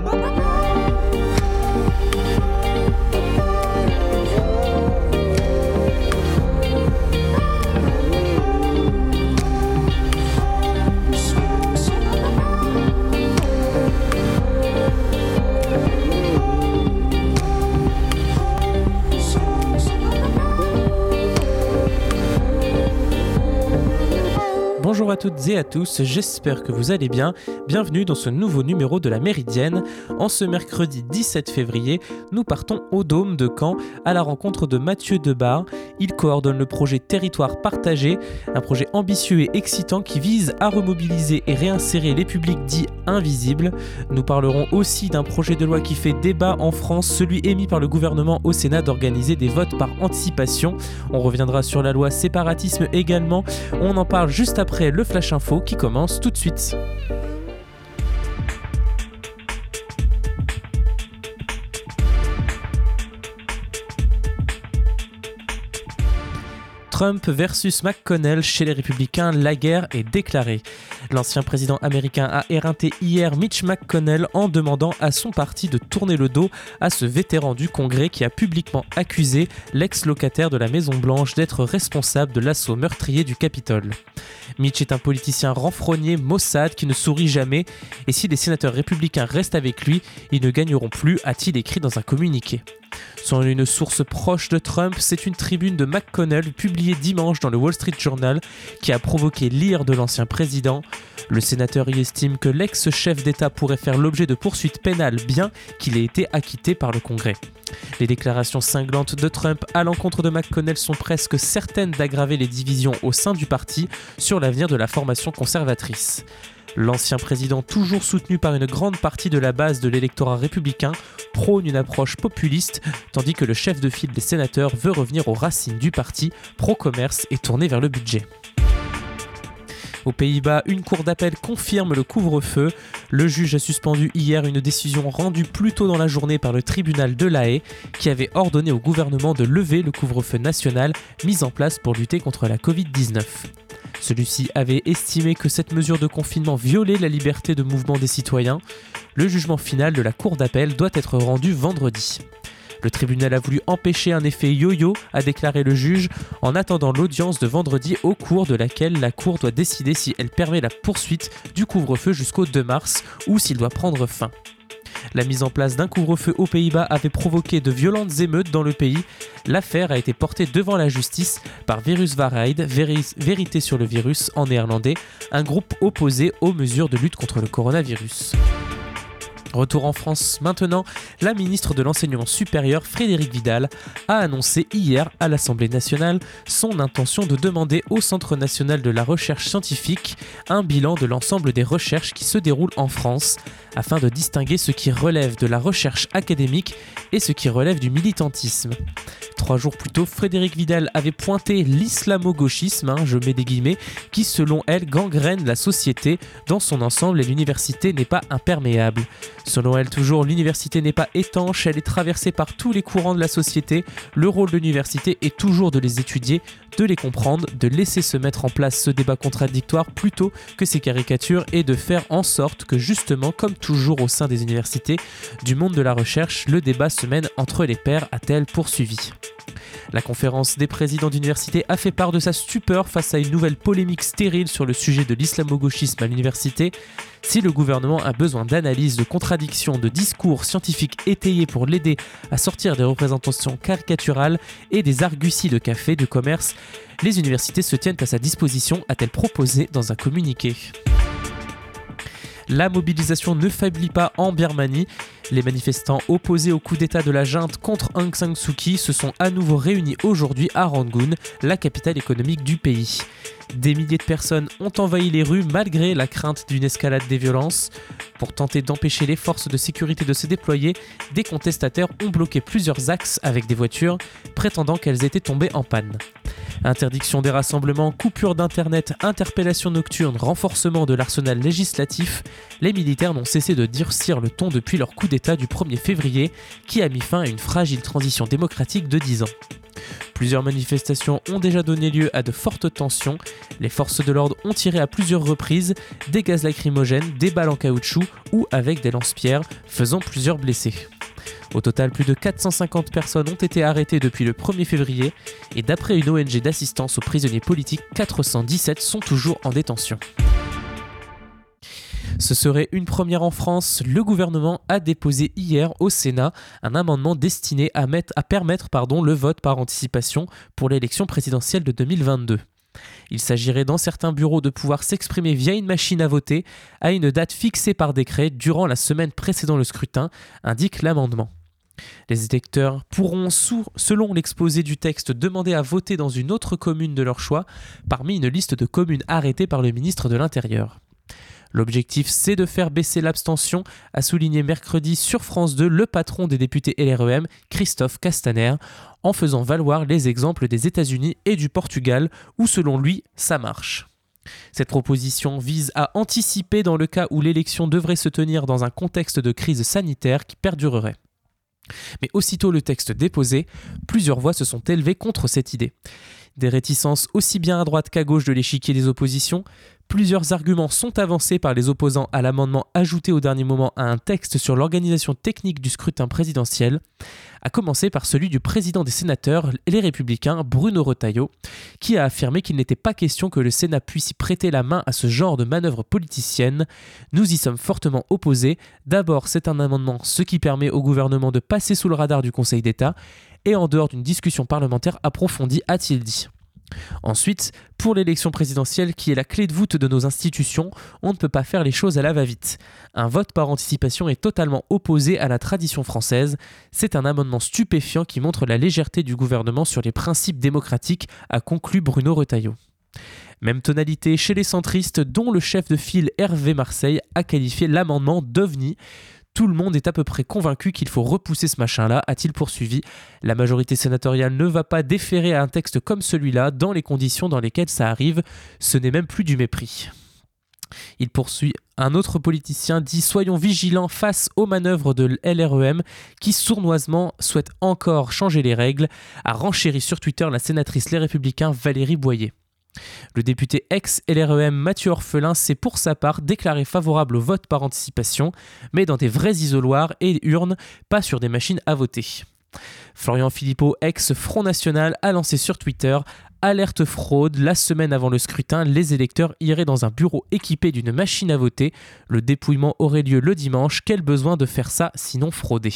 Bye-bye. Bonjour à toutes et à tous, j'espère que vous allez bien. Bienvenue dans ce nouveau numéro de la Méridienne. En ce mercredi 17 février, nous partons au Dôme de Caen à la rencontre de Mathieu Debar. Il coordonne le projet Territoire partagé, un projet ambitieux et excitant qui vise à remobiliser et réinsérer les publics dits invisibles. Nous parlerons aussi d'un projet de loi qui fait débat en France, celui émis par le gouvernement au Sénat d'organiser des votes par anticipation. On reviendra sur la loi séparatisme également. On en parle juste après le Flash Info qui commence tout de suite. Trump versus McConnell chez les républicains, la guerre est déclarée. L'ancien président américain a éreinté hier Mitch McConnell en demandant à son parti de tourner le dos à ce vétéran du Congrès qui a publiquement accusé l'ex-locataire de la Maison-Blanche d'être responsable de l'assaut meurtrier du Capitole. Mitch est un politicien renfrogné, Mossad, qui ne sourit jamais, et si les sénateurs républicains restent avec lui, ils ne gagneront plus, a-t-il écrit dans un communiqué. Selon une source proche de Trump, c'est une tribune de McConnell publiée dimanche dans le Wall Street Journal qui a provoqué l'ire de l'ancien président. Le sénateur y estime que l'ex-chef d'État pourrait faire l'objet de poursuites pénales bien qu'il ait été acquitté par le Congrès. Les déclarations cinglantes de Trump à l'encontre de McConnell sont presque certaines d'aggraver les divisions au sein du parti sur l'avenir de la formation conservatrice. L'ancien président, toujours soutenu par une grande partie de la base de l'électorat républicain, prône une approche populiste, tandis que le chef de file des sénateurs veut revenir aux racines du parti, pro-commerce et tourné vers le budget. Aux Pays-Bas, une cour d'appel confirme le couvre-feu. Le juge a suspendu hier une décision rendue plus tôt dans la journée par le tribunal de La Haye, qui avait ordonné au gouvernement de lever le couvre-feu national mis en place pour lutter contre la Covid-19. Celui-ci avait estimé que cette mesure de confinement violait la liberté de mouvement des citoyens. Le jugement final de la Cour d'appel doit être rendu vendredi. Le tribunal a voulu empêcher un effet yo-yo, a déclaré le juge, en attendant l'audience de vendredi au cours de laquelle la Cour doit décider si elle permet la poursuite du couvre-feu jusqu'au 2 mars ou s'il doit prendre fin. La mise en place d'un couvre-feu aux Pays-Bas avait provoqué de violentes émeutes dans le pays. L'affaire a été portée devant la justice par Viruswaarheid, Vérité sur le virus en néerlandais, un groupe opposé aux mesures de lutte contre le coronavirus. Retour en France maintenant, la ministre de l'Enseignement supérieur Frédéric Vidal a annoncé hier à l'Assemblée nationale son intention de demander au Centre national de la recherche scientifique un bilan de l'ensemble des recherches qui se déroulent en France afin de distinguer ce qui relève de la recherche académique et ce qui relève du militantisme. Trois jours plus tôt, Frédéric Vidal avait pointé l'islamo-gauchisme, hein, je mets des guillemets, qui selon elle gangrène la société dans son ensemble et l'université n'est pas imperméable. Selon elle toujours, l'université n'est pas étanche, elle est traversée par tous les courants de la société. Le rôle de l'université est toujours de les étudier, de les comprendre, de laisser se mettre en place ce débat contradictoire plutôt que ces caricatures et de faire en sorte que justement, comme toujours au sein des universités, du monde de la recherche, le débat se mène entre les pairs, a-t-elle poursuivi. La conférence des présidents d'université a fait part de sa stupeur face à une nouvelle polémique stérile sur le sujet de l'islamo-gauchisme à l'université. Si le gouvernement a besoin d'analyses, de contradictions, de discours scientifiques étayés pour l'aider à sortir des représentations caricaturales et des arguties de café, de commerce, les universités se tiennent à sa disposition, a-t-elle proposé dans un communiqué. La mobilisation ne faiblit pas en Birmanie. Les manifestants opposés au coup d'État de la junte contre Aung San Suu Kyi se sont à nouveau réunis aujourd'hui à Rangoon, la capitale économique du pays. Des milliers de personnes ont envahi les rues malgré la crainte d'une escalade des violences. Pour tenter d'empêcher les forces de sécurité de se déployer, des contestataires ont bloqué plusieurs axes avec des voitures, prétendant qu'elles étaient tombées en panne. Interdiction des rassemblements, coupure d'internet, interpellation nocturne, renforcement de l'arsenal législatif, les militaires n'ont cessé de durcir le ton depuis leur coup d'État du 1er février, qui a mis fin à une fragile transition démocratique de 10 ans. Plusieurs manifestations ont déjà donné lieu à de fortes tensions. Les forces de l'ordre ont tiré à plusieurs reprises des gaz lacrymogènes, des balles en caoutchouc ou avec des lance-pierres, faisant plusieurs blessés. Au total, plus de 450 personnes ont été arrêtées depuis le 1er février et d'après une ONG d'assistance aux prisonniers politiques, 417 sont toujours en détention. Ce serait une première en France. Le gouvernement a déposé hier au Sénat un amendement destiné à, permettre le vote par anticipation pour l'élection présidentielle de 2022. Il s'agirait dans certains bureaux de pouvoir s'exprimer via une machine à voter à une date fixée par décret durant la semaine précédant le scrutin, indique l'amendement. Les électeurs pourront, selon l'exposé du texte, demander à voter dans une autre commune de leur choix, parmi une liste de communes arrêtées par le ministre de l'Intérieur. L'objectif, c'est de faire baisser l'abstention, a souligné mercredi sur France 2 le patron des députés LREM, Christophe Castaner, en faisant valoir les exemples des États-Unis et du Portugal, où selon lui, ça marche. Cette proposition vise à anticiper dans le cas où l'élection devrait se tenir dans un contexte de crise sanitaire qui perdurerait. Mais aussitôt le texte déposé, plusieurs voix se sont élevées contre cette idée. Des réticences aussi bien à droite qu'à gauche de l'échiquier des oppositions, Plusieurs arguments sont avancés par les opposants à l'amendement ajouté au dernier moment à un texte sur l'organisation technique du scrutin présidentiel, à commencer par celui du président des sénateurs, les républicains, Bruno Retailleau, qui a affirmé qu'il n'était pas question que le Sénat puisse prêter la main à ce genre de manœuvre politicienne. Nous y sommes fortement opposés. D'abord, c'est un amendement, ce qui permet au gouvernement de passer sous le radar du Conseil d'État, et en dehors d'une discussion parlementaire approfondie, a-t-il dit. Ensuite, pour l'élection présidentielle qui est la clé de voûte de nos institutions, on ne peut pas faire les choses à la va-vite. Un vote par anticipation est totalement opposé à la tradition française. C'est un amendement stupéfiant qui montre la légèreté du gouvernement sur les principes démocratiques, a conclu Bruno Retailleau. Même tonalité chez les centristes, dont le chef de file Hervé Marseille a qualifié l'amendement d'ovni. Tout le monde est à peu près convaincu qu'il faut repousser ce machin-là, a-t-il poursuivi. La majorité sénatoriale ne va pas déférer à un texte comme celui-là dans les conditions dans lesquelles ça arrive. Ce n'est même plus du mépris. Il poursuit. Un autre politicien dit Soyons vigilants face aux manœuvres de LREM qui sournoisement souhaite encore changer les règles, a renchéri sur Twitter la sénatrice Les Républicains Valérie Boyer. Le député ex-LREM Mathieu Orphelin s'est pour sa part déclaré favorable au vote par anticipation, mais dans des vrais isoloirs et urnes, pas sur des machines à voter. Florian Philippot, ex-Front National, a lancé sur Twitter Alerte fraude, la semaine avant le scrutin, les électeurs iraient dans un bureau équipé d'une machine à voter. Le dépouillement aurait lieu le dimanche. Quel besoin de faire ça sinon frauder?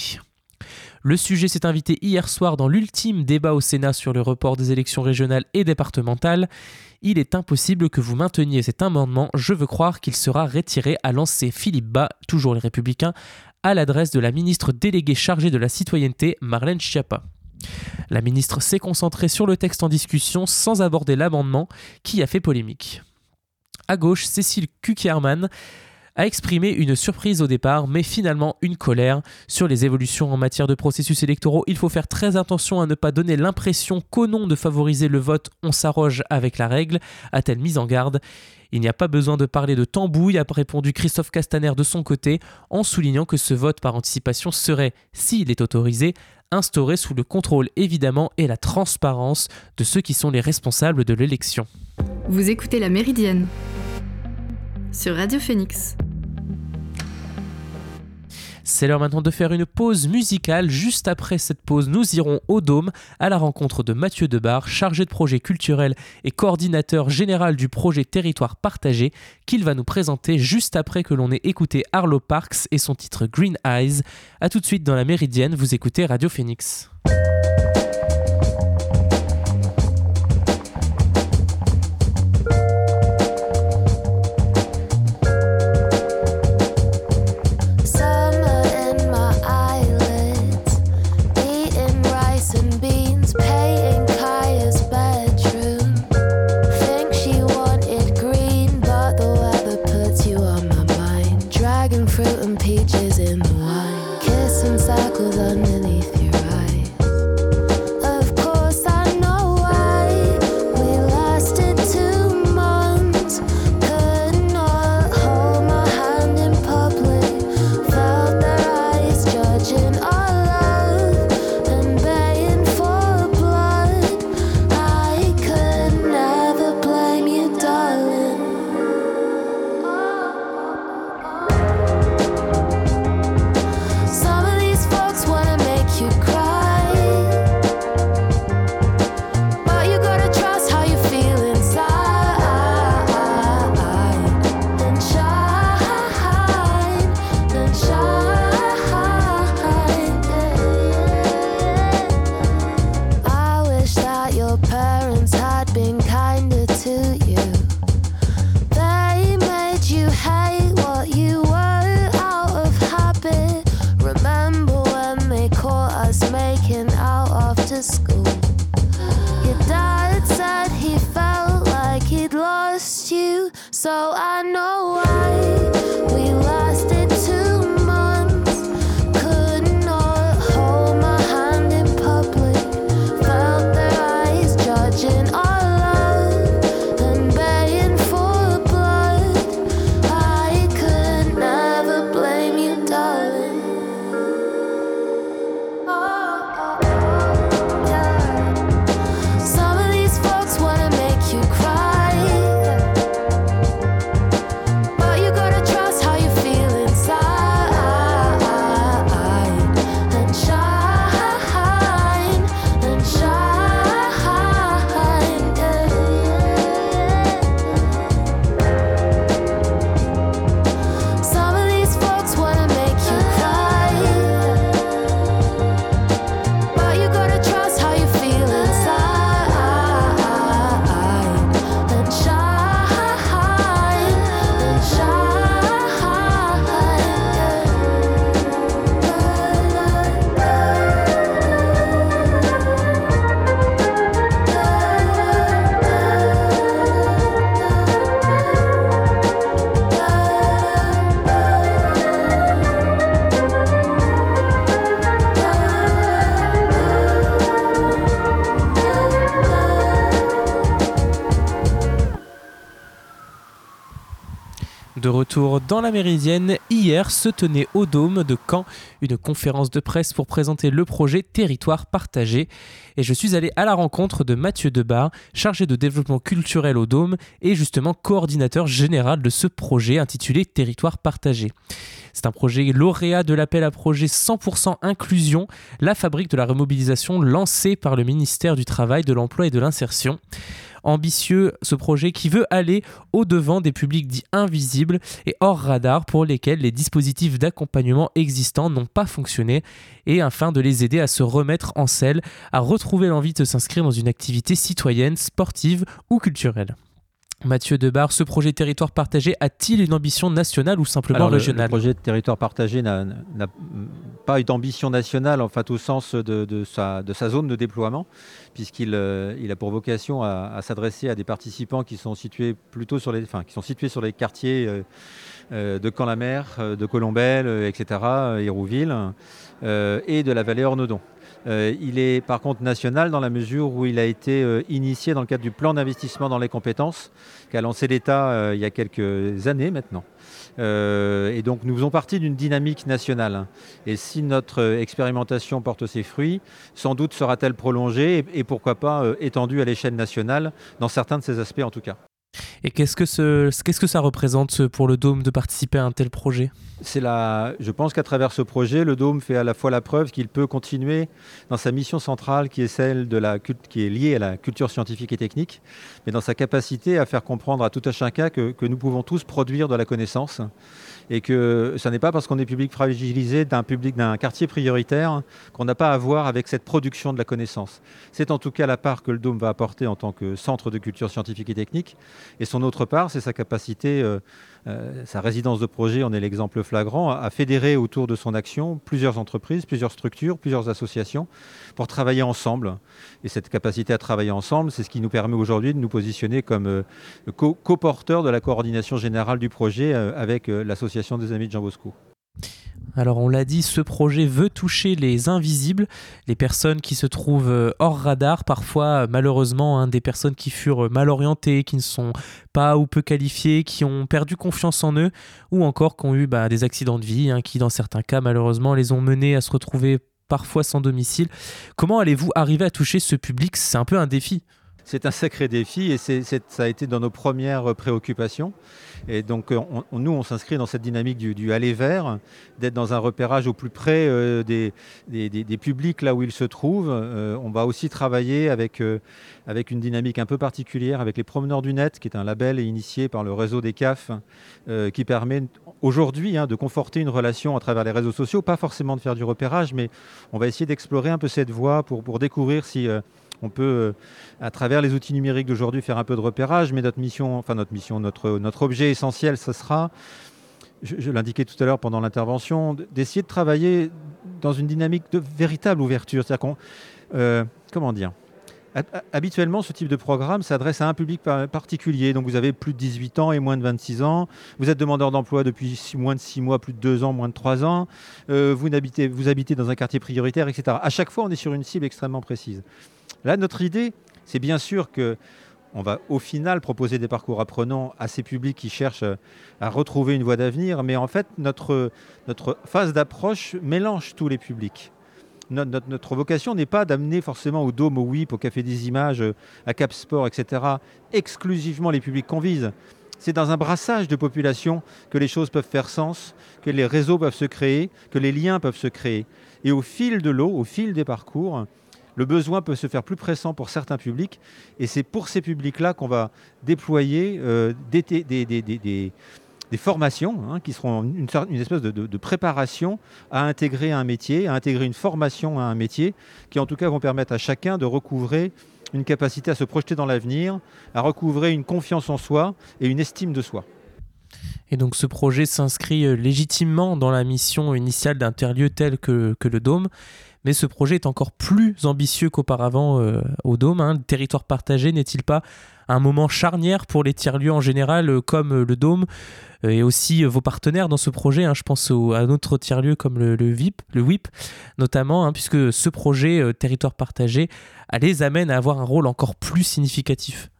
Le sujet s'est invité hier soir dans l'ultime débat au Sénat sur le report des élections régionales et départementales. Il est impossible que vous mainteniez cet amendement. Je veux croire qu'il sera retiré, à lancer Philippe Bas, toujours les Républicains, à l'adresse de la ministre déléguée chargée de la citoyenneté, Marlène Schiappa. La ministre s'est concentrée sur le texte en discussion sans aborder l'amendement qui a fait polémique. À gauche, Cécile Kuckerman a exprimé une surprise au départ, mais finalement une colère sur les évolutions en matière de processus électoraux. Il faut faire très attention à ne pas donner l'impression qu'au nom de favoriser le vote, on s'arroge avec la règle, a-t-elle mise en garde? Il n'y a pas besoin de parler de tambouille, a répondu Christophe Castaner de son côté, en soulignant que ce vote par anticipation serait, s'il est autorisé, instauré sous le contrôle évidemment et la transparence de ceux qui sont les responsables de l'élection. Vous écoutez la Méridienne sur Radio Phoenix. C'est l'heure maintenant de faire une pause musicale. Juste après cette pause, nous irons au Dôme à la rencontre de Mathieu Debar, chargé de projet culturel et coordinateur général du projet Territoire Partagé, qu'il va nous présenter juste après que l'on ait écouté Arlo Parks et son titre Green Eyes. A tout de suite dans la Méridienne, vous écoutez Radio Phoenix. Dans la Méridienne, hier se tenait au Dôme de Caen une conférence de presse pour présenter le projet Territoire partagé. Et je suis allé à la rencontre de Mathieu Debar, chargé de développement culturel au Dôme et justement coordinateur général de ce projet intitulé Territoire partagé. C'est un projet lauréat de l'appel à projet 100% inclusion, la fabrique de la remobilisation lancée par le ministère du Travail, de l'Emploi et de l'Insertion ambitieux ce projet qui veut aller au-devant des publics dits invisibles et hors radar pour lesquels les dispositifs d'accompagnement existants n'ont pas fonctionné et afin de les aider à se remettre en selle, à retrouver l'envie de s'inscrire dans une activité citoyenne, sportive ou culturelle. Mathieu Debar, ce projet territoire partagé a-t-il une ambition nationale ou simplement régionale Le projet de territoire partagé n'a pas une ambition nationale, en fait, au sens de, sa, zone de déploiement, puisqu'il euh, a pour vocation à, s'adresser à des participants qui sont situés plutôt sur les, qui sont situés sur les quartiers euh, euh, de Camp-la-Mer, de Colombelle, etc., Hérouville, et de la vallée Ornodon. Euh, il est par contre national dans la mesure où il a été euh, initié dans le cadre du plan d'investissement dans les compétences qu'a lancé l'État euh, il y a quelques années maintenant. et donc nous faisons partie d'une dynamique nationale. Et si notre expérimentation porte ses fruits, sans doute sera-t-elle prolongée et pourquoi pas étendue à l'échelle nationale, dans certains de ses aspects en tout cas. Et qu'est-ce que, ce, ça représente pour le Dôme de participer à un tel projet? C'est la, Je pense qu'à travers ce projet, le Dôme fait à la fois la preuve qu'il peut continuer dans sa mission centrale qui est celle de la, qui est liée à la culture scientifique et technique, mais dans sa capacité à faire comprendre à tout un chacun que nous pouvons tous produire de la connaissance et que ce n'est pas parce qu'on est public fragilisé d'un quartier prioritaire qu'on n'a pas à voir avec cette production de la connaissance. C'est en tout cas la part que le Dôme va apporter en tant que centre de culture scientifique et technique, et son autre part, c'est sa capacité euh, euh, sa résidence de projet en est l'exemple flagrant, a fédéré autour de son action plusieurs entreprises, plusieurs structures, plusieurs associations pour travailler ensemble. Et cette capacité à travailler ensemble, c'est ce qui nous permet aujourd'hui de nous positionner comme euh, co-porteurs de la coordination générale du projet euh, avec l'association des Amis de Jean Bosco. Alors on l'a dit, ce projet veut toucher les invisibles, les personnes qui se trouvent euh, hors radar, parfois malheureusement hein, des personnes qui furent mal orientées, qui ne sont pas ou peu qualifiées, qui ont perdu confiance en eux, ou encore qui ont eu bah, des accidents de vie, hein, qui dans certains cas malheureusement les ont menés à se retrouver parfois sans domicile. Comment allez-vous arriver à toucher ce public? C'est un peu un défi. C'est un sacré défi et ça a été dans nos premières préoccupations. Et donc, euh, nous, on s'inscrit dans cette dynamique du, aller vers, d'être dans un repérage au plus près euh, des, publics là où ils se trouvent. Euh, on va aussi travailler avec, une dynamique un peu particulière avec les Promeneurs du Net, qui est un label initié par le réseau des CAF, qui permet aujourd'hui hein, de conforter une relation à travers les réseaux sociaux, pas forcément de faire du repérage, mais on va essayer d'explorer un peu cette voie pour découvrir si on peut, euh, à travers les outils numériques d'aujourd'hui, faire un peu de repérage, mais notre mission, enfin notre mission, notre, objet essentiel, ce sera, je, l'indiquais tout à l'heure pendant l'intervention, d'essayer de travailler dans une dynamique de véritable ouverture. C'est-à-dire qu'on, euh, comment dire Habituellement, ce type de programme s'adresse à un public particulier. Donc, vous avez plus de 18 ans et moins de 26 ans. Vous êtes demandeur d'emploi depuis moins de 6 mois, plus de 2 ans, moins de 3 ans. Euh, vous, habitez, vous habitez dans un quartier prioritaire, etc. À chaque fois, on est sur une cible extrêmement précise. Là, notre idée, c'est bien sûr que on va au final proposer des parcours apprenants à ces publics qui cherchent à retrouver une voie d'avenir, mais en fait, notre, notre phase d'approche mélange tous les publics. Notre, vocation n'est pas d'amener forcément au Dôme, au WIP, au Café des Images, à Cap Sport, etc., exclusivement les publics qu'on vise. C'est dans un brassage de population que les choses peuvent faire sens, que les réseaux peuvent se créer, que les liens peuvent se créer. Et au fil de l'eau, au fil des parcours, le besoin peut se faire plus pressant pour certains publics. Et c'est pour ces publics-là qu'on va déployer euh, des, formations hein, qui seront une, espèce de, préparation à intégrer un métier, à intégrer une formation à un métier, qui en tout cas vont permettre à chacun de recouvrer une capacité à se projeter dans l'avenir, à recouvrer une confiance en soi et une estime de soi. Et donc ce projet s'inscrit euh, légitimement dans la mission initiale d'un tel que le Dôme mais ce projet est encore plus ambitieux qu'auparavant euh, au Dôme. Hein. Le territoire partagé n'est-il pas un moment charnière pour les tiers-lieux en général, euh, comme euh, le Dôme et aussi vos partenaires dans ce projet hein? Je pense à d'autres tiers-lieux comme le, VIP, le WIP notamment, hein, puisque ce projet territoire partagé les amène à avoir un rôle encore plus significatif.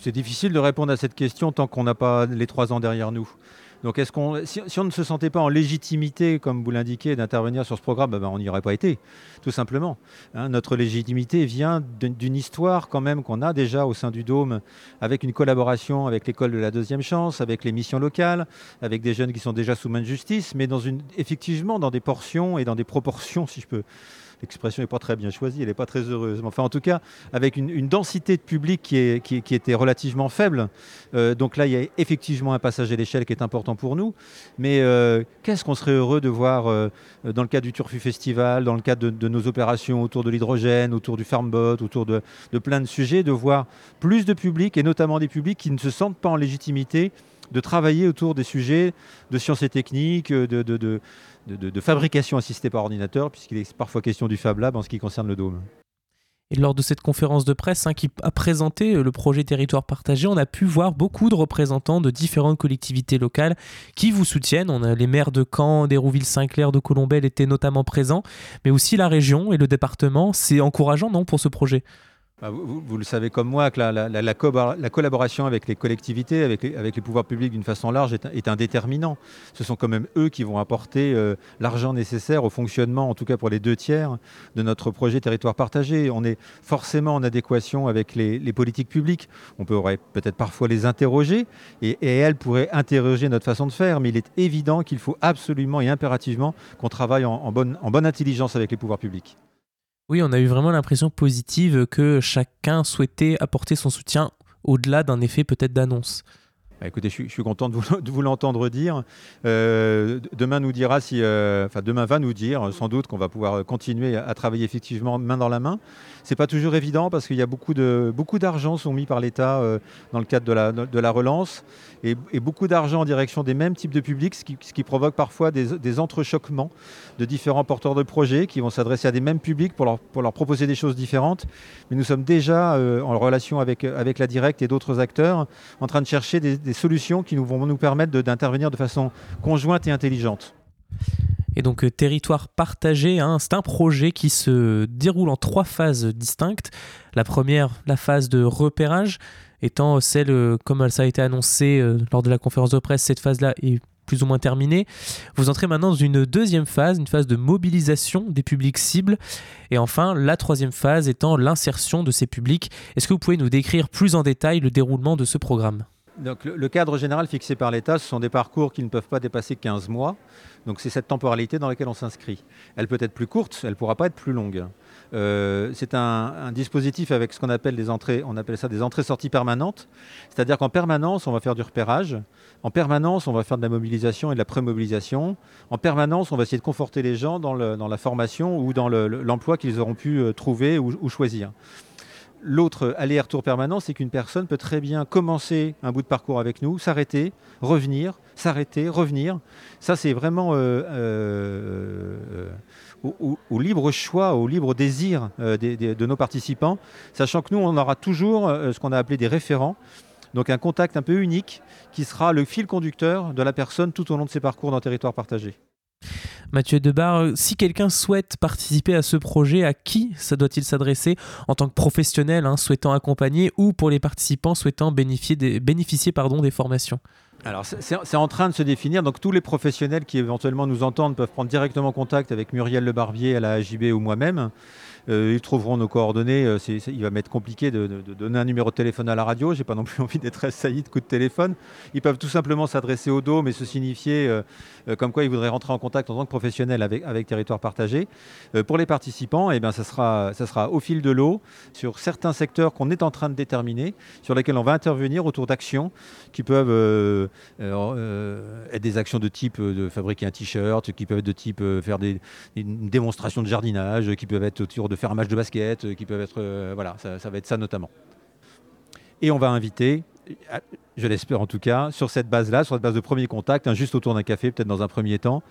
C'est difficile de répondre à cette question tant qu'on n'a pas les trois ans derrière nous. Donc est-ce qu'on, si, on ne se sentait pas en légitimité, comme vous l'indiquez, d'intervenir sur ce programme, ben, on n'y aurait pas été, tout simplement. Hein. notre légitimité vient d'une histoire quand même qu'on a déjà au sein du Dôme, avec une collaboration avec l'école de la deuxième chance, avec les missions locales, avec des jeunes qui sont déjà sous main de justice, mais dans une, effectivement dans des portions et dans des proportions, si je peux l'expression n'est pas très bien choisie, elle n'est pas très heureuse. Enfin, en tout cas, avec une, densité de public qui, était relativement faible. Euh, donc là, il y a effectivement un passage à l'échelle qui est important pour nous. Mais euh, qu'est-ce qu'on serait heureux de voir euh, dans le cadre du Turfu Festival, dans le cadre de, nos opérations autour de l'hydrogène, autour du Farmbot, autour de, de plein de sujets, de voir plus de publics, et notamment des publics qui ne se sentent pas en légitimité de travailler autour des sujets de sciences et techniques, de, fabrication assistée par ordinateur, puisqu'il est parfois question du Fab Lab en ce qui concerne le Dôme. Et lors de cette conférence de presse hein, qui a présenté euh, le projet Territoire partagé, on a pu voir beaucoup de représentants de différentes collectivités locales qui vous soutiennent. On a les maires de Caen, d'Hérouville-Saint-Clair, de Colombelle étaient notamment présents, mais aussi la région et le département. C'est encourageant, non, pour ce projet? Bah, vous, le savez comme moi que la, collaboration avec les collectivités, avec les, pouvoirs publics d'une façon large est, déterminant. Ce sont quand même eux qui vont apporter euh, l'argent nécessaire au fonctionnement, en tout cas pour les deux tiers, de notre projet territoire partagé. On est forcément en adéquation avec les, politiques publiques. On pourrait peut-être parfois les interroger et, elles pourraient interroger notre façon de faire, mais il est évident qu'il faut absolument et impérativement qu'on travaille en bonne intelligence avec les pouvoirs publics. Oui, on a eu vraiment l'impression positive que chacun souhaitait apporter son soutien au-delà d'un effet peut-être d'annonce. Bah, écoutez, je suis, content de vous, l'entendre dire. Euh, demain nous dira si, euh, enfin demain va nous dire sans doute qu'on va pouvoir continuer à, travailler effectivement main dans la main. C'est pas toujours évident parce qu'il y a beaucoup de beaucoup d'argent sont mis par l'État euh, dans le cadre de la, de la relance et, beaucoup d'argent en direction des mêmes types de publics, ce qui, provoque parfois des, des, entrechoquements de différents porteurs de projets qui vont s'adresser à des mêmes publics pour leur, pour leur proposer des choses différentes. Mais nous sommes déjà en relation avec, avec la Directe et d'autres acteurs en train de chercher des des solutions qui nous vont nous permettre d'intervenir de, façon conjointe et intelligente. Et donc euh, territoire partagé, hein, c'est un projet qui se déroule en trois phases distinctes. La première, la phase de repérage, étant celle, euh, comme ça a été annoncé euh, lors de la conférence de presse, cette phase-là est plus ou moins terminée. Vous entrez maintenant dans une deuxième phase, une phase de mobilisation des publics cibles. Et enfin, la troisième phase étant l'insertion de ces publics. Est-ce que vous pouvez nous décrire plus en détail le déroulement de ce programme? Donc, le, cadre général fixé par l'État, ce sont des parcours qui ne peuvent pas dépasser 15 mois. Donc c'est cette temporalité dans laquelle on s'inscrit. Elle peut être plus courte, elle ne pourra pas être plus longue. Euh, c'est un, dispositif avec ce qu'on appelle des entrées, on appelle ça des entrées-sorties permanentes. C'est-à-dire qu'en permanence, on va faire du repérage. En permanence, on va faire de la mobilisation et de la pré-mobilisation. En permanence, on va essayer de conforter les gens dans, la formation ou dans l'emploi qu'ils auront pu euh, trouver ou choisir. L'autre aller-retour permanent, c'est qu'une personne peut très bien commencer un bout de parcours avec nous, s'arrêter, revenir, s'arrêter, revenir. Ça, c'est vraiment euh, euh, au, libre choix, au libre désir euh, de nos participants, sachant que nous, on aura toujours ce qu'on a appelé des référents. Donc un contact un peu unique qui sera le fil conducteur de la personne tout au long de ses parcours dans le territoire partagé. Mathieu Debar, euh, si quelqu'un souhaite participer à ce projet, à qui ça doit-il s'adresser en tant que professionnel hein, souhaitant accompagner ou pour les participants souhaitant bénéficier des, des formations? Alors c'est en train de se définir, donc tous les professionnels qui éventuellement nous entendent peuvent prendre directement contact avec Muriel Lebarbier à la AJB ou moi-même. Euh, ils trouveront nos coordonnées. Euh, il va m'être compliqué de, donner un numéro de téléphone à la radio. J'ai pas non plus envie d'être très saillie de coups de téléphone. Ils peuvent tout simplement s'adresser au DOM et se signifier euh, comme quoi ils voudraient rentrer en contact en tant que professionnel avec, avec Territoire Partagé. pour les participants, eh bien, ça, sera, ça sera au fil de l'eau sur certains secteurs qu'on est en train de déterminer, sur lesquels on va intervenir autour d'actions qui peuvent être des actions de type de fabriquer un t-shirt, qui peuvent être de type faire des, une démonstration de jardinage, qui peuvent être autour de faire un match de basket, euh, qui peuvent être. Euh, voilà, ça, va être ça notamment. Et on va inviter, je l'espère en tout cas, sur cette base-là, sur cette base de premier contact, juste autour d'un café, peut-être dans un premier temps,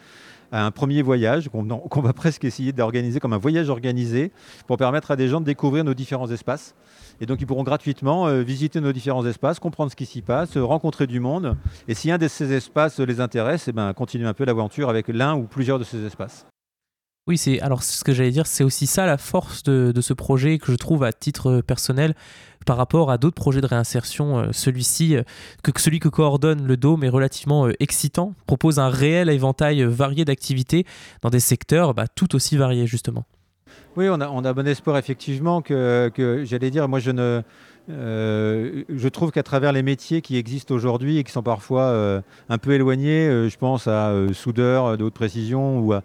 à un premier voyage qu'on va presque essayer d'organiser comme un voyage organisé pour permettre à des gens de découvrir nos différents espaces. Et donc ils pourront gratuitement euh, visiter nos différents espaces, comprendre ce qui s'y passe, rencontrer du monde. Et si un de ces espaces les intéresse, eh ben, continuer un peu l'aventure avec l'un ou plusieurs de ces espaces. Oui, c'est alors ce que j'allais dire, c'est aussi ça la force de, ce projet que je trouve à titre personnel par rapport à d'autres projets de réinsertion. celui-ci, que, celui que coordonne le Dôme, est relativement excitant, propose un réel éventail varié d'activités dans des secteurs bah, tout aussi variés justement. Oui, on a, on a bon espoir effectivement que, que j'allais dire, moi je ne... Euh, je trouve qu'à travers les métiers qui existent aujourd'hui et qui sont parfois euh, un peu éloignés, euh, je pense à soudeur de haute précision ou à,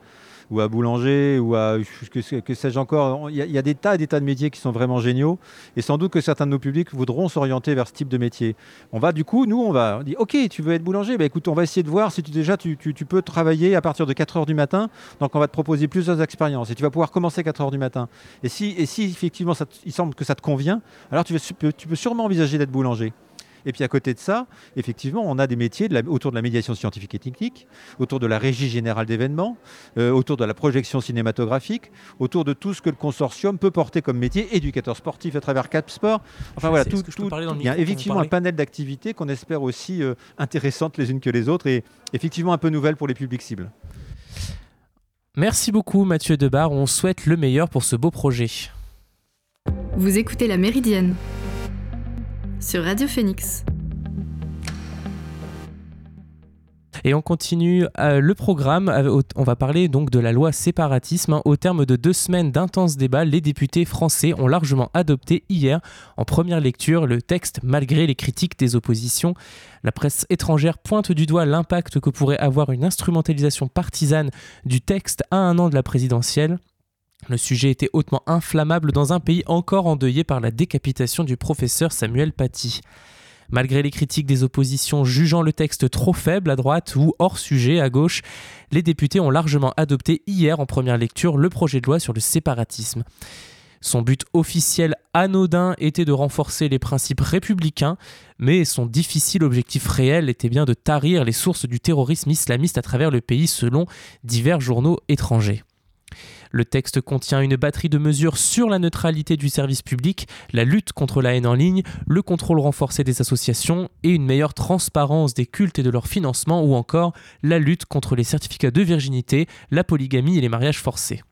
ou à boulanger, ou à que, sais-je encore. Il y, a, des tas et des tas de métiers qui sont vraiment géniaux, et sans doute que certains de nos publics voudront s'orienter vers ce type de métier. On va du coup, nous, on va dire, ok, tu veux être boulanger, bah, écoute, on va essayer de voir si tu, déjà tu, peux travailler à partir de 4 heures du matin, donc on va te proposer plusieurs expériences, et tu vas pouvoir commencer à 4 heures du matin. Et si, effectivement il semble que ça te convient, alors tu peux sûrement envisager d'être boulanger. Et puis à côté de ça, effectivement, on a des métiers autour de la médiation scientifique et technique, autour de la régie générale d'événements, euh, autour de la projection cinématographique, autour de tout ce que le consortium peut porter comme métier, éducateur sportif à travers Cap Sport. Enfin voilà, tout, il y a effectivement un panel d'activités qu'on espère aussi euh, intéressantes les unes que les autres et effectivement un peu nouvelles pour les publics cibles. Merci beaucoup Mathieu Debar, on souhaite le meilleur pour ce beau projet. Vous écoutez La Méridienne sur Radio Phoenix. Et on continue euh, le programme. on va parler donc de la loi séparatisme. Au terme de deux semaines d'intenses débats, les députés français ont largement adopté hier, en première lecture, le texte malgré les critiques des oppositions. La presse étrangère pointe du doigt l'impact que pourrait avoir une instrumentalisation partisane du texte à un an de la présidentielle. Le sujet était hautement inflammable dans un pays encore endeuillé par la décapitation du professeur Samuel Paty. Malgré les critiques des oppositions jugeant le texte trop faible à droite ou hors sujet à gauche, les députés ont largement adopté hier en première lecture le projet de loi sur le séparatisme. Son but officiel anodin était de renforcer les principes républicains, mais son difficile objectif réel était bien de tarir les sources du terrorisme islamiste à travers le pays selon divers journaux étrangers. Le texte contient une batterie de mesures sur la neutralité du service public, la lutte contre la haine en ligne, le contrôle renforcé des associations et une meilleure transparence des cultes et de leur financement ou encore la lutte contre les certificats de virginité, la polygamie et les mariages forcés.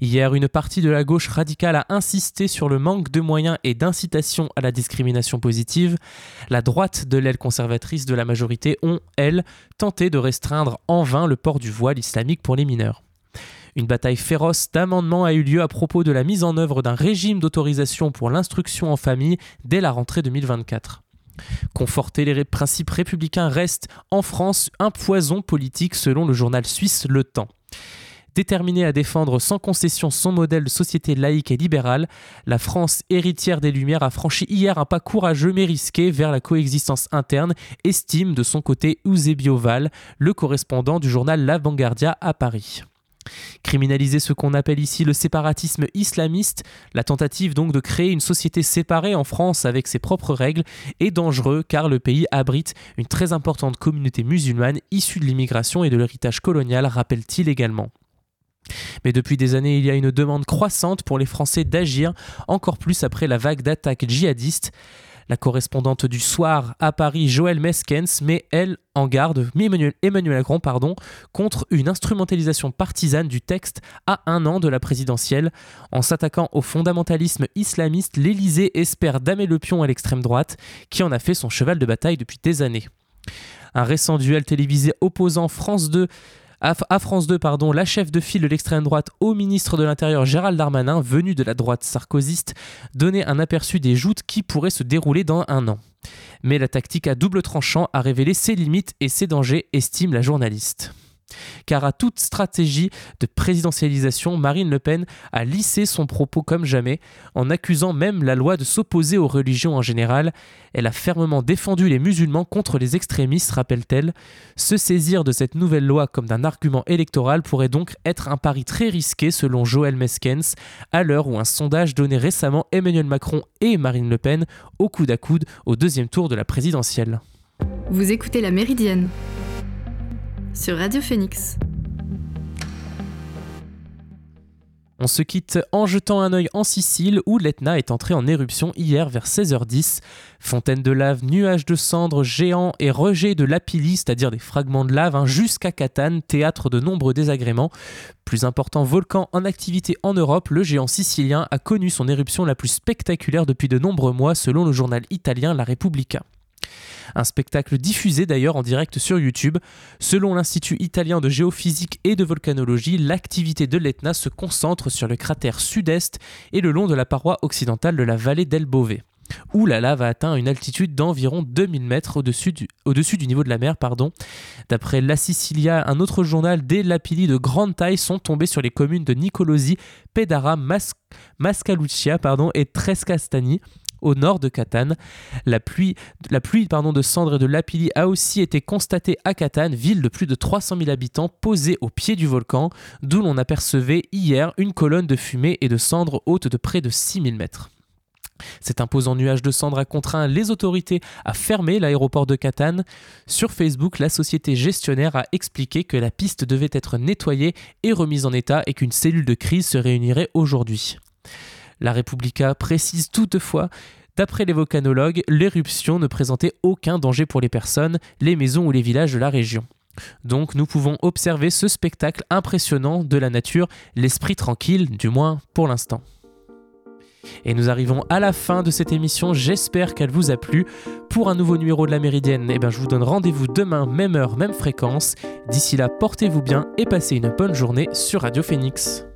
Hier, une partie de la gauche radicale a insisté sur le manque de moyens et d'incitation à la discrimination positive. La droite de l'aile conservatrice de la majorité ont, elles, tenté de restreindre en vain le port du voile islamique pour les mineurs. Une bataille féroce d'amendements a eu lieu à propos de la mise en œuvre d'un régime d'autorisation pour l'instruction en famille dès la rentrée 2024. Conforter les principes républicains reste en France un poison politique selon le journal suisse Le Temps. Déterminée à défendre sans concession son modèle de société laïque et libérale, la France héritière des Lumières a franchi hier un pas courageux mais risqué vers la coexistence interne, estime de son côté Eusebio Val, le correspondant du journal La Vanguardia à Paris. Criminaliser ce qu'on appelle ici le séparatisme islamiste, la tentative donc de créer une société séparée en France avec ses propres règles, est dangereux car le pays abrite une très importante communauté musulmane issue de l'immigration et de l'héritage colonial, rappelle-t-il également. Mais depuis des années, il y a une demande croissante pour les Français d'agir, encore plus après la vague d'attaques djihadistes. La correspondante du soir à Paris, Joëlle Meskens, met elle en garde Emmanuel, Emmanuel Macron pardon, contre une instrumentalisation partisane du texte à un an de la présidentielle. En s'attaquant au fondamentalisme islamiste, l'Élysée espère damer le pion à l'extrême droite, qui en a fait son cheval de bataille depuis des années. Un récent duel télévisé opposant France 2 à, France 2, pardon, la chef de file de l'extrême droite au ministre de l'Intérieur Gérald Darmanin, venu de la droite sarkozyste, donnait un aperçu des joutes qui pourraient se dérouler dans un an. Mais la tactique à double tranchant a révélé ses limites et ses dangers, estime la journaliste car à toute stratégie de présidentialisation, Marine Le Pen a lissé son propos comme jamais, en accusant même la loi de s'opposer aux religions en général. Elle a fermement défendu les musulmans contre les extrémistes, rappelle-t-elle. Se saisir de cette nouvelle loi comme d'un argument électoral pourrait donc être un pari très risqué selon Joël Meskens, à l'heure où un sondage donnait récemment Emmanuel Macron et Marine Le Pen au coude à coude au deuxième tour de la présidentielle. Vous écoutez la Méridienne sur Radio Phoenix. On se quitte en jetant un œil en Sicile où l'Etna est entré en éruption hier vers 16h10. Fontaine de lave, nuages de cendres géants et rejets de lapilli, c'est-à-dire des fragments de lave, hein, jusqu'à Catane, théâtre de nombreux désagréments. Plus important volcan en activité en Europe, le géant sicilien a connu son éruption la plus spectaculaire depuis de nombreux mois selon le journal italien La Repubblica. Un spectacle diffusé d'ailleurs en direct sur YouTube. Selon l'Institut italien de géophysique et de volcanologie, l'activité de l'Etna se concentre sur le cratère sud-est et le long de la paroi occidentale de la vallée d'El Bove où la lave a atteint une altitude d'environ 2000 mètres au-dessus du, niveau de la mer. D'après La Sicilia, un autre journal, des lapilli de grande taille sont tombés sur les communes de Nicolosi, Pedara, Mascaluccia pardon, et Trescastani au nord de Catane. La pluie, de cendres et de lapilli a aussi été constatée à Catane, ville de plus de 300 000 habitants posée au pied du volcan, d'où l'on apercevait hier une colonne de fumée et de cendres haute de près de 6000 mètres. Cet imposant nuage de cendres a contraint les autorités à fermer l'aéroport de Catane. Sur Facebook, la société gestionnaire a expliqué que la piste devait être nettoyée et remise en état et qu'une cellule de crise se réunirait aujourd'hui. La Repubblica précise toutefois D'après les volcanologues, l'éruption ne présentait aucun danger pour les personnes, les maisons ou les villages de la région. Donc nous pouvons observer ce spectacle impressionnant de la nature, l'esprit tranquille, du moins pour l'instant. Et nous arrivons à la fin de cette émission, j'espère qu'elle vous a plu. Pour un nouveau numéro de la Méridienne, eh ben, je vous donne rendez-vous demain, même heure, même fréquence. D'ici là, portez-vous bien et passez une bonne journée sur Radio Phoenix.